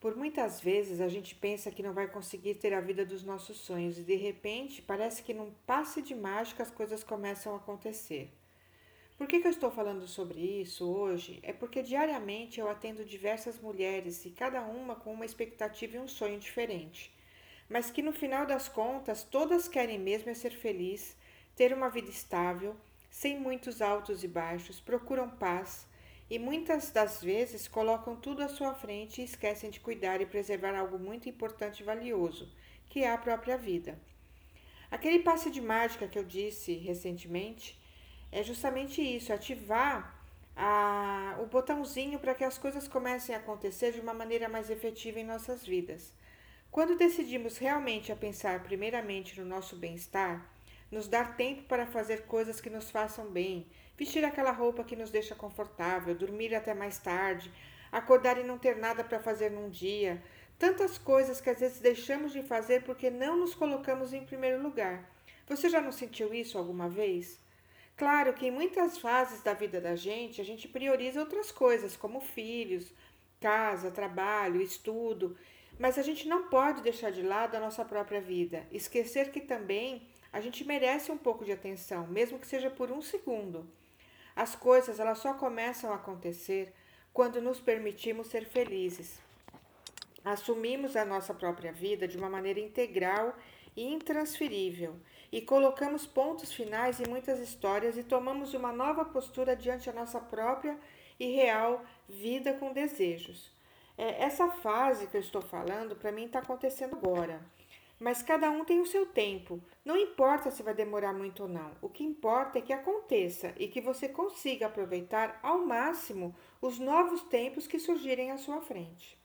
Por muitas vezes a gente pensa que não vai conseguir ter a vida dos nossos sonhos e de repente parece que num passe de mágica as coisas começam a acontecer. Por que, que eu estou falando sobre isso hoje? É porque diariamente eu atendo diversas mulheres e cada uma com uma expectativa e um sonho diferente, mas que no final das contas todas querem mesmo é ser feliz, ter uma vida estável, sem muitos altos e baixos, procuram paz e muitas das vezes colocam tudo à sua frente e esquecem de cuidar e preservar algo muito importante e valioso, que é a própria vida. Aquele passe de mágica que eu disse recentemente é justamente isso, ativar a, o botãozinho para que as coisas comecem a acontecer de uma maneira mais efetiva em nossas vidas. Quando decidimos realmente a pensar primeiramente no nosso bem-estar, nos dar tempo para fazer coisas que nos façam bem, vestir aquela roupa que nos deixa confortável, dormir até mais tarde, acordar e não ter nada para fazer num dia. Tantas coisas que às vezes deixamos de fazer porque não nos colocamos em primeiro lugar. Você já não sentiu isso alguma vez? Claro que em muitas fases da vida da gente, a gente prioriza outras coisas, como filhos, casa, trabalho, estudo, mas a gente não pode deixar de lado a nossa própria vida, esquecer que também a gente merece um pouco de atenção, mesmo que seja por um segundo. As coisas elas só começam a acontecer quando nos permitimos ser felizes. Assumimos a nossa própria vida de uma maneira integral e intransferível e colocamos pontos finais em muitas histórias e tomamos uma nova postura diante da nossa própria e real vida com desejos. É, essa fase que eu estou falando, para mim, está acontecendo agora. Mas cada um tem o seu tempo. Não importa se vai demorar muito ou não. O que importa é que aconteça e que você consiga aproveitar ao máximo os novos tempos que surgirem à sua frente.